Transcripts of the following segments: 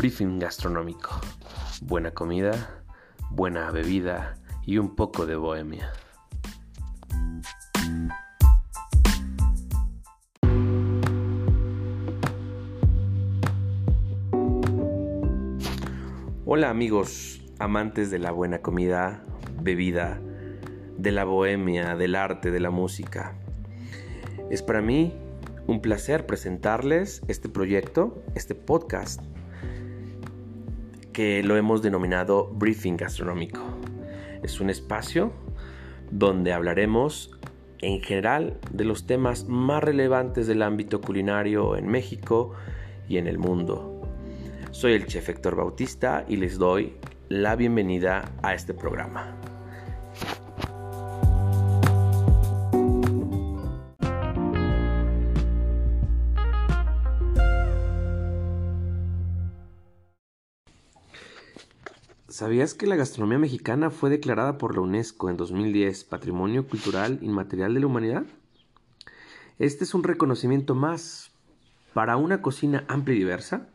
Briefing gastronómico. Buena comida, buena bebida y un poco de bohemia. Hola amigos, amantes de la buena comida, bebida, de la bohemia, del arte, de la música. Es para mí un placer presentarles este proyecto, este podcast, que lo hemos denominado Briefing Gastronómico. Es un espacio donde hablaremos en general de los temas más relevantes del ámbito culinario en México y en el mundo. Soy el chef Héctor Bautista y les doy la bienvenida a este programa. ¿Sabías que la gastronomía mexicana fue declarada por la UNESCO en 2010 Patrimonio Cultural Inmaterial de la Humanidad? Este es un reconocimiento más para una cocina amplia y diversa,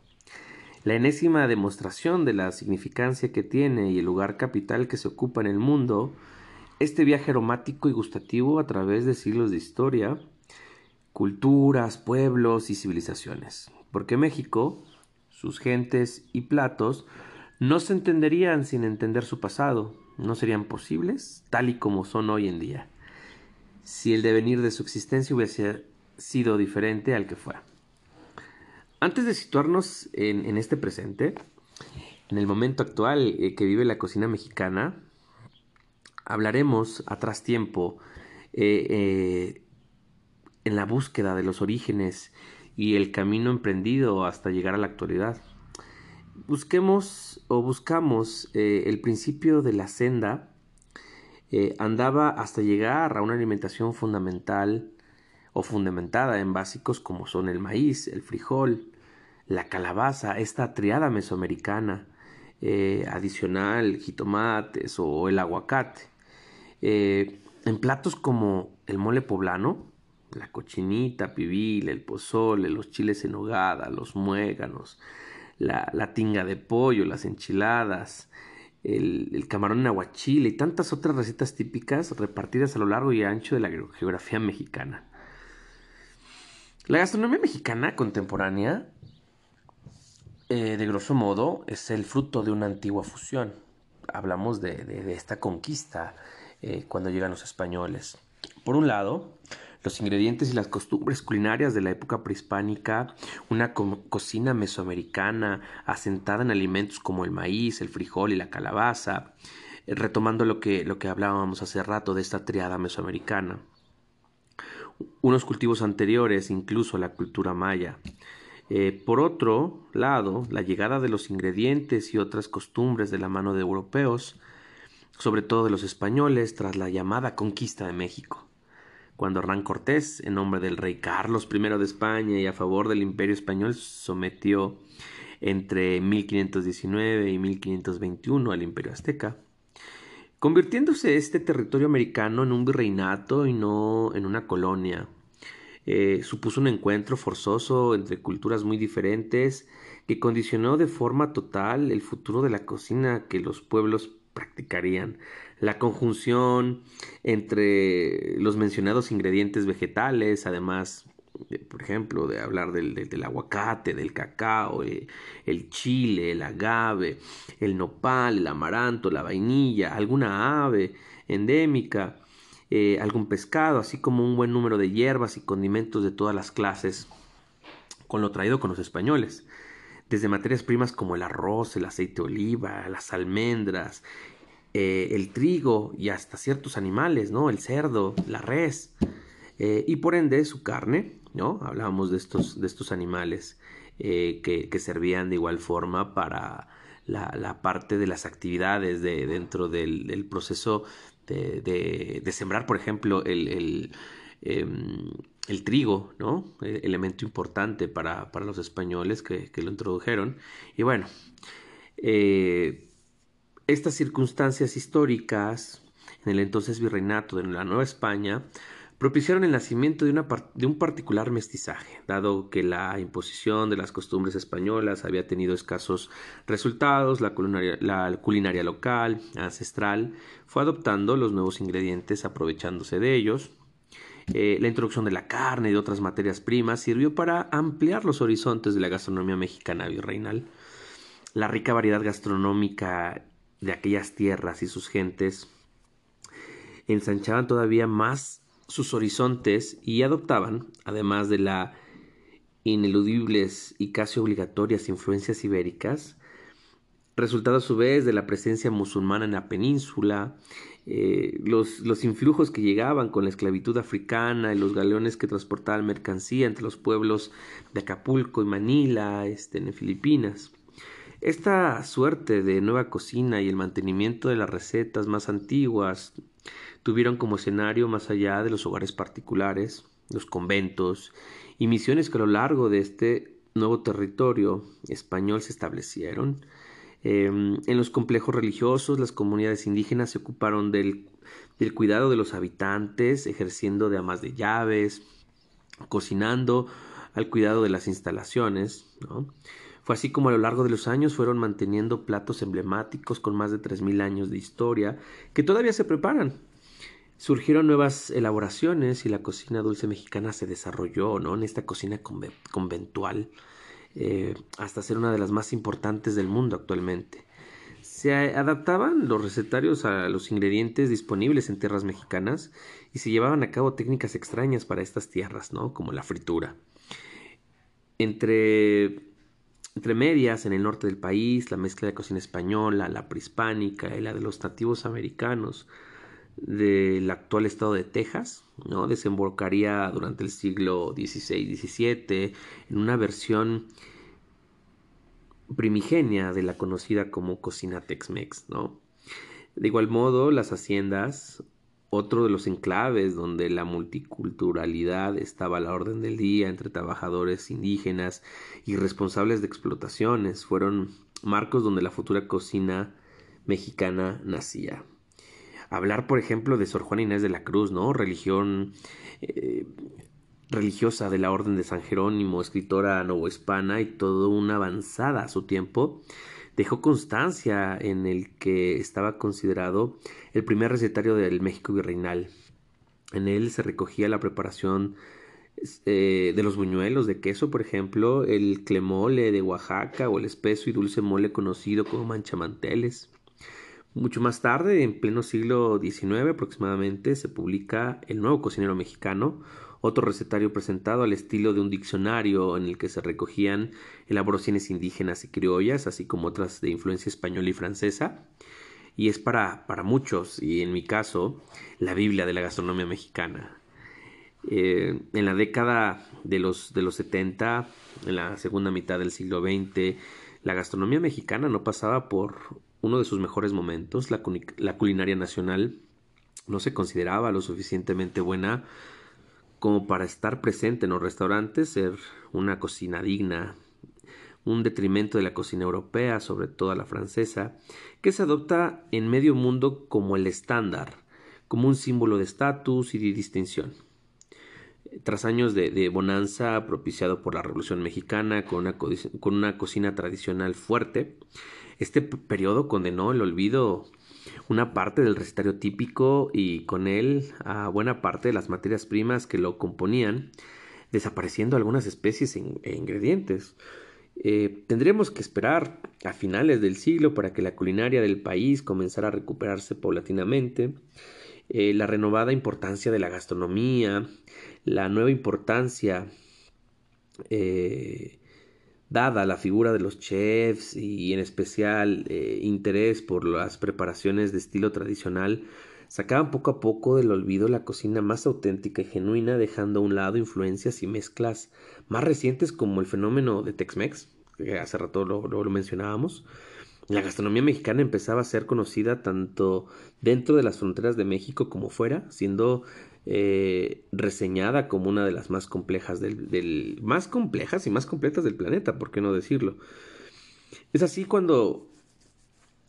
la enésima demostración de la significancia que tiene y el lugar capital que se ocupa en el mundo, este viaje aromático y gustativo a través de siglos de historia, culturas, pueblos y civilizaciones. Porque México, sus gentes y platos no se entenderían sin entender su pasado, no serían posibles tal y como son hoy en día, si el devenir de su existencia hubiese sido diferente al que fue. Antes de situarnos en, este presente, en el momento actual eh, que vive la cocina mexicana, hablaremos atrás tiempo eh, eh, en la búsqueda de los orígenes y el camino emprendido hasta llegar a la actualidad busquemos o buscamos eh, el principio de la senda, eh, andaba hasta llegar a una alimentación fundamental o fundamentada en básicos como son el maíz, el frijol, la calabaza, esta triada mesoamericana, eh, adicional, jitomates o el aguacate. en platos como el mole poblano, la cochinita, pibil, el pozole, los chiles en hogada, los muéganos, la, tinga de pollo, las enchiladas, el, camarón en aguachile y tantas otras recetas típicas repartidas a lo largo y ancho de la geografía mexicana. La gastronomía mexicana contemporánea, eh, de grosso modo, es el fruto de una antigua fusión. Hablamos de, esta conquista eh, cuando llegan los españoles. Por un lado, los ingredientes y las costumbres culinarias de la época prehispánica, una cocina mesoamericana asentada en alimentos como el maíz, el frijol y la calabaza, retomando lo que, lo que hablábamos hace rato de esta triada mesoamericana. Unos cultivos anteriores incluso la cultura maya. Eh, por otro lado, la llegada de los ingredientes y otras costumbres de la mano de europeos, sobre todo de los españoles, tras la llamada conquista de México cuando Hernán Cortés, en nombre del rey Carlos I de España y a favor del imperio español, sometió entre 1519 y 1521 al imperio azteca, convirtiéndose este territorio americano en un virreinato y no en una colonia. Eh, supuso un encuentro forzoso entre culturas muy diferentes que condicionó de forma total el futuro de la cocina que los pueblos practicarían. La conjunción entre los mencionados ingredientes vegetales, además, por ejemplo, de hablar del, aguacate, del cacao, eh, el chile, el agave, el nopal, el amaranto, la vainilla, alguna ave endémica, eh, algún pescado, así como un buen número de hierbas y condimentos de todas las clases, con lo traído con los españoles. Desde materias primas como el arroz, el aceite de oliva, las almendras, eh, el trigo y hasta ciertos animales, ¿no? El cerdo, la res. Eh, y por ende su carne, ¿no? Hablábamos de estos, de estos animales eh, que, servían de igual forma para la, parte de las actividades de, dentro del, proceso de, sembrar, por ejemplo, el, em, el, trigo, ¿no? E, elemento importante para, los españoles que, que, lo introdujeron. Y bueno, estas circunstancias históricas en el entonces virreinato de la Nueva España propiciaron el nacimiento de, un particular mestizaje, dado que la imposición de las costumbres españolas había tenido escasos resultados, la culinaria, la culinaria local, ancestral, fue adoptando los nuevos ingredientes aprovechándose de ellos. Eh, la introducción de la carne y de otras materias primas sirvió para ampliar los horizontes de la gastronomía mexicana virreinal. La rica variedad gastronómica de aquellas tierras y sus gentes ensanchaban todavía más sus horizontes y adoptaban, además de las ineludibles y casi obligatorias influencias ibéricas, resultado a su vez de la presencia musulmana en la península, eh, los, los, influjos que llegaban con la esclavitud africana y los galeones que transportaban mercancía entre los pueblos de Acapulco y Manila, este, en Filipinas. Esta suerte de nueva cocina y el mantenimiento de las recetas más antiguas tuvieron como escenario más allá de los hogares particulares, los conventos y misiones que a lo largo de este nuevo territorio español se establecieron. Em, en los complejos religiosos, las comunidades indígenas se ocuparon del, cuidado de los habitantes, ejerciendo de amas de llaves, cocinando, al cuidado de las instalaciones. Fue así como a lo largo de los años fueron manteniendo platos emblemáticos con más de 3.000 años de historia que todavía se preparan. Surgieron nuevas elaboraciones y la cocina dulce mexicana se desarrolló ¿no? en esta cocina conventual eh, hasta ser una de las más importantes del mundo actualmente. Se adaptaban los recetarios a los ingredientes disponibles en tierras mexicanas y se llevaban a cabo técnicas extrañas para estas tierras, ¿no? como la fritura. Entre entre medias, en el norte del país, la mezcla de cocina española, la prehispánica y la de los nativos americanos del actual estado de Texas, ¿no? desembocaría durante el siglo XVI-XVII en una versión primigenia de la conocida como cocina Tex-Mex, ¿no? De igual modo, las haciendas otro de los enclaves donde la multiculturalidad estaba a la orden del día entre trabajadores indígenas y responsables de explotaciones fueron marcos donde la futura cocina mexicana nacía. Hablar, por ejemplo, de Sor Juana Inés de la Cruz, ¿no? Religión eh, religiosa de la Orden de San Jerónimo, escritora novohispana y todo una avanzada a su tiempo, dejó constancia en el que estaba considerado el primer recetario del México virreinal. En él se recogía la preparación eh, de los buñuelos de queso, por ejemplo, el clemole de Oaxaca o el espeso y dulce mole conocido como manchamanteles. Mucho más tarde, en pleno siglo XIX aproximadamente, se publica El Nuevo Cocinero Mexicano, otro recetario presentado al estilo de un diccionario en el que se recogían elaboraciones indígenas y criollas, así como otras de influencia española y francesa. Y es para, para muchos, y en mi caso, la Biblia de la gastronomía mexicana. Eh, en la década de los, de los 70, en la segunda mitad del siglo XX, la gastronomía mexicana no pasaba por uno de sus mejores momentos. La, la culinaria nacional no se consideraba lo suficientemente buena como para estar presente en los restaurantes, ser una cocina digna, un detrimento de la cocina europea, sobre todo la francesa, que se adopta en medio mundo como el estándar, como un símbolo de estatus y de distinción. Tras años de, bonanza propiciado por la Revolución Mexicana con una, con una cocina tradicional fuerte, este periodo condenó el olvido una parte del recetario típico y con él a buena parte de las materias primas que lo componían, desapareciendo algunas especies e ingredientes. Eh, tendremos que esperar a finales del siglo para que la culinaria del país comenzara a recuperarse paulatinamente. Eh, la renovada importancia de la gastronomía, la nueva importancia eh, dada la figura de los chefs y en especial eh, interés por las preparaciones de estilo tradicional, sacaban poco a poco del olvido la cocina más auténtica y genuina, dejando a un lado influencias y mezclas más recientes como el fenómeno de Tex-Mex, que hace rato lo, lo mencionábamos. La gastronomía mexicana empezaba a ser conocida tanto dentro de las fronteras de México como fuera, siendo eh, reseñada como una de las más complejas del, más complejas y más completas del planeta, ¿por qué no decirlo? Es así cuando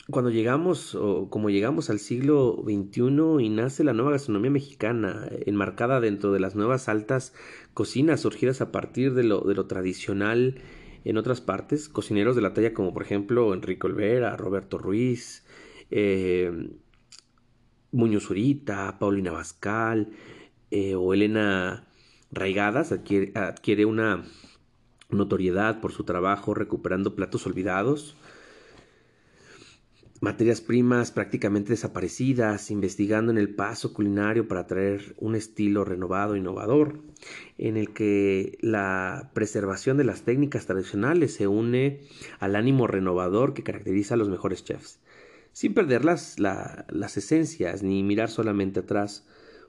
cuando llegamos o como llegamos al siglo XXI y nace la nueva gastronomía mexicana, enmarcada dentro de las nuevas altas cocinas surgidas a partir de lo, de lo tradicional en otras partes, cocineros de la talla como por ejemplo Enrique Olvera, Roberto Ruiz, eh, Muñoz Urita, Paulina Bascal eh, o Elena Raigadas adquiere, adquiere una notoriedad por su trabajo recuperando platos olvidados, materias primas prácticamente desaparecidas, investigando en el paso culinario para traer un estilo renovado, innovador, en el que la preservación de las técnicas tradicionales se une al ánimo renovador que caracteriza a los mejores chefs, sin perder las, las esencias ni mirar solamente atrás,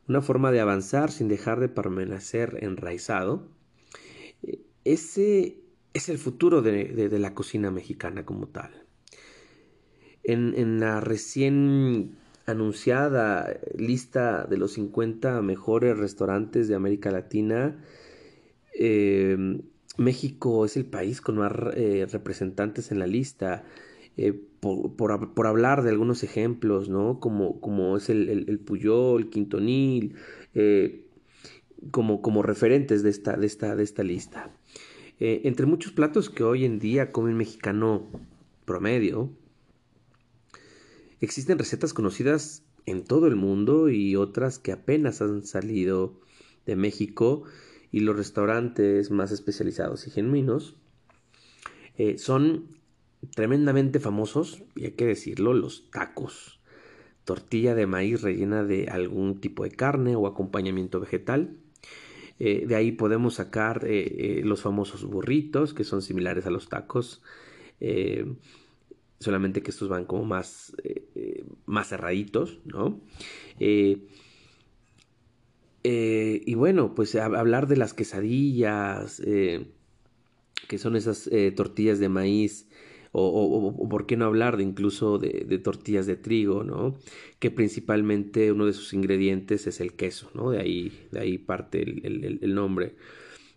una forma de avanzar sin dejar de permanecer enraizado. Ese es el futuro de la cocina mexicana como tal en, la recién anunciada lista de los 50 mejores restaurantes de América Latina, em, México es el país con más eh, representantes en la lista. Eh, por, hablar de algunos ejemplos, ¿no? Como, como es el, el, Puyol, el Quintonil, eh, como, como referentes de esta, de esta, de esta lista. entre muchos platos que hoy en día come el mexicano promedio, Existen recetas conocidas en todo el mundo y otras que apenas han salido de México y los restaurantes más especializados y genuinos eh, son tremendamente famosos, y hay que decirlo, los tacos. Tortilla de maíz rellena de algún tipo de carne o acompañamiento vegetal. Eh, de ahí podemos sacar eh, los famosos burritos, que son similares a los tacos solamente que estos van como más, eh, eh, más cerraditos, ¿no? Eh, y bueno, pues hablar de las quesadillas, que son esas tortillas de maíz, o, por qué no hablar de incluso de, tortillas de trigo, ¿no? Que principalmente uno de sus ingredientes es el queso, ¿no? De ahí, de ahí parte el, nombre.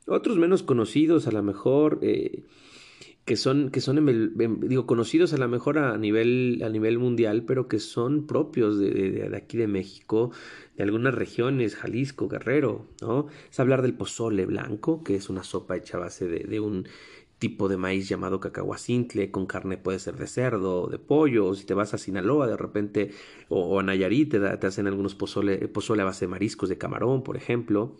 Otros menos conocidos, a lo mejor, que son, que son digo, conocidos a lo mejor a nivel, a nivel mundial, pero que son propios de, de, aquí de México, de algunas regiones, Jalisco, Guerrero, ¿no? Es hablar del pozole blanco, que es una sopa hecha a base de un tipo de maíz llamado cacahuacintle, con carne puede ser de cerdo, de pollo, o si te vas a Sinaloa de repente, o, a Nayarit, te, te, hacen algunos pozole, pozole a base de mariscos de camarón, por ejemplo.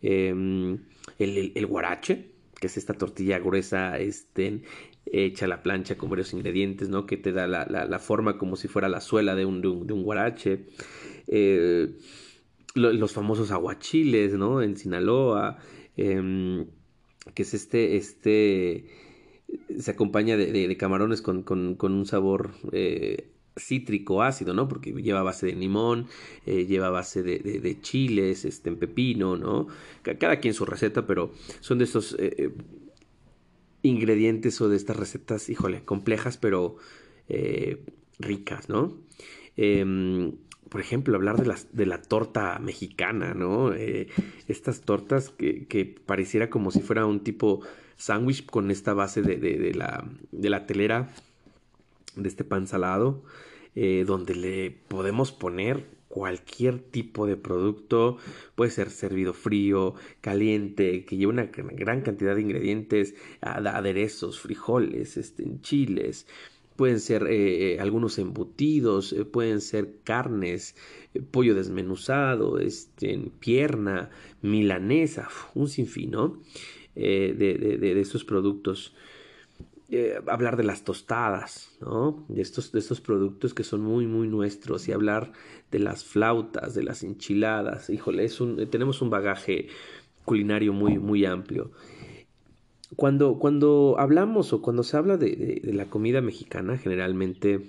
Em, el, el, guarache, que es esta tortilla gruesa, este, hecha a la plancha con varios ingredientes, ¿no? Que te da la, la, forma como si fuera la suela de un, de un, guarache. Eh, los famosos aguachiles, ¿no? En Sinaloa, em, que es este, este, se acompaña de, de, camarones con, con, con, un sabor eh, cítrico ácido, ¿no? Porque lleva base de limón, eh, lleva base de, de, chiles, este, en pepino, ¿no? Cada quien su receta, pero son de estos eh, ingredientes o de estas recetas, híjole, complejas, pero ricas, ¿no? Por ejemplo, hablar de, las, de la torta mexicana, ¿no? estas tortas que, que, pareciera como si fuera un tipo sándwich con esta base de, de la telera, de este pan salado. Eh, donde le podemos poner cualquier tipo de producto, puede ser servido frío, caliente, que lleva una gran cantidad de ingredientes, aderezos, frijoles, este, chiles, pueden ser eh, eh, algunos embutidos, pueden ser carnes, pollo desmenuzado, este, pierna, milanesa, un sinfín, ¿no? de, de, de, estos productos. Eh, hablar de las tostadas, ¿no? De estos, de estos productos que son muy, muy nuestros y hablar de las flautas, de las enchiladas. Híjole, es un, tenemos un bagaje culinario muy, muy amplio. Cuando, cuando hablamos o cuando se habla de, la comida mexicana, generalmente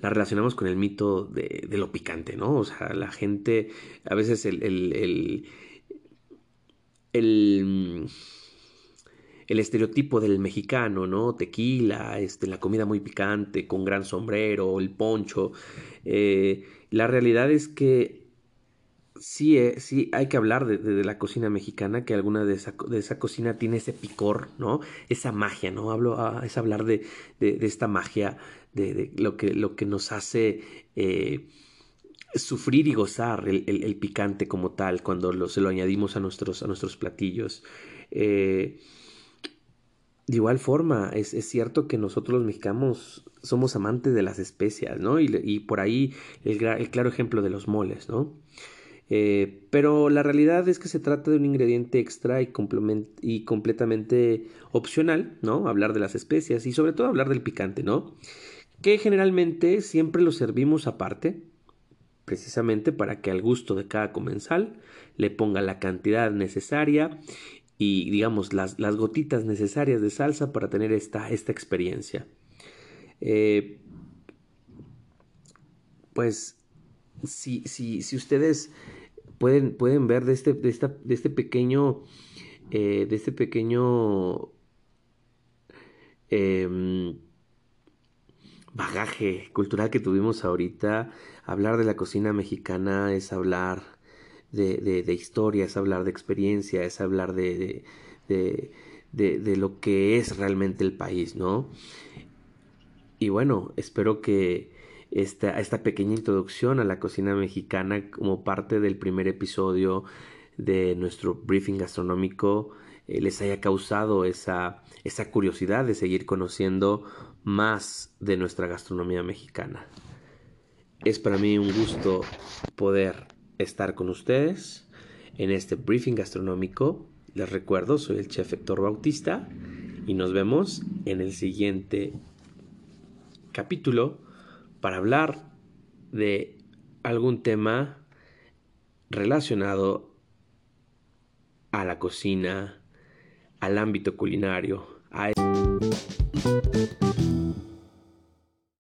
la relacionamos con el mito de, lo picante, ¿no? O sea, la gente, a veces el, el, el, el el estereotipo del mexicano, ¿no? Tequila, este, la comida muy picante, con gran sombrero, el poncho. Eh, la realidad es que sí, eh, sí hay que hablar de, la cocina mexicana, que alguna de esa, de esa cocina tiene ese picor, ¿no? Esa magia, ¿no? Ah, es hablar de, esta magia, de, lo, que, lo que nos hace eh, sufrir y gozar el, picante como tal cuando se lo añadimos a nuestros, a nuestros platillos. Eh, de igual forma, es, cierto que nosotros los mexicanos somos amantes de las especias, ¿no? Y, por ahí el, claro ejemplo de los moles, ¿no? Eh, pero la realidad es que se trata de un ingrediente extra y, y completamente opcional, ¿no? Hablar de las especias y sobre todo hablar del picante, ¿no? Que generalmente siempre lo servimos aparte, precisamente para que al gusto de cada comensal le ponga la cantidad necesaria y digamos las, las gotitas necesarias de salsa para tener esta, esta experiencia. Eh, pues si, si, si, ustedes pueden, pueden ver de este, de esta, de este pequeño, eh, de este pequeño em, bagaje cultural que tuvimos ahorita, hablar de la cocina mexicana es hablar de, de, historia, es hablar de experiencia, es hablar de, de, de, lo que es realmente el país, ¿no? Y bueno, espero que esta, esta pequeña introducción a la cocina mexicana como parte del primer episodio de nuestro briefing gastronómico eh, les haya causado esa, esa curiosidad de seguir conociendo más de nuestra gastronomía mexicana. Es para mí un gusto poder estar con ustedes en este briefing gastronómico. Les recuerdo, soy el chef Héctor Bautista y nos vemos en el siguiente capítulo para hablar de algún tema relacionado a la cocina, al ámbito culinario, a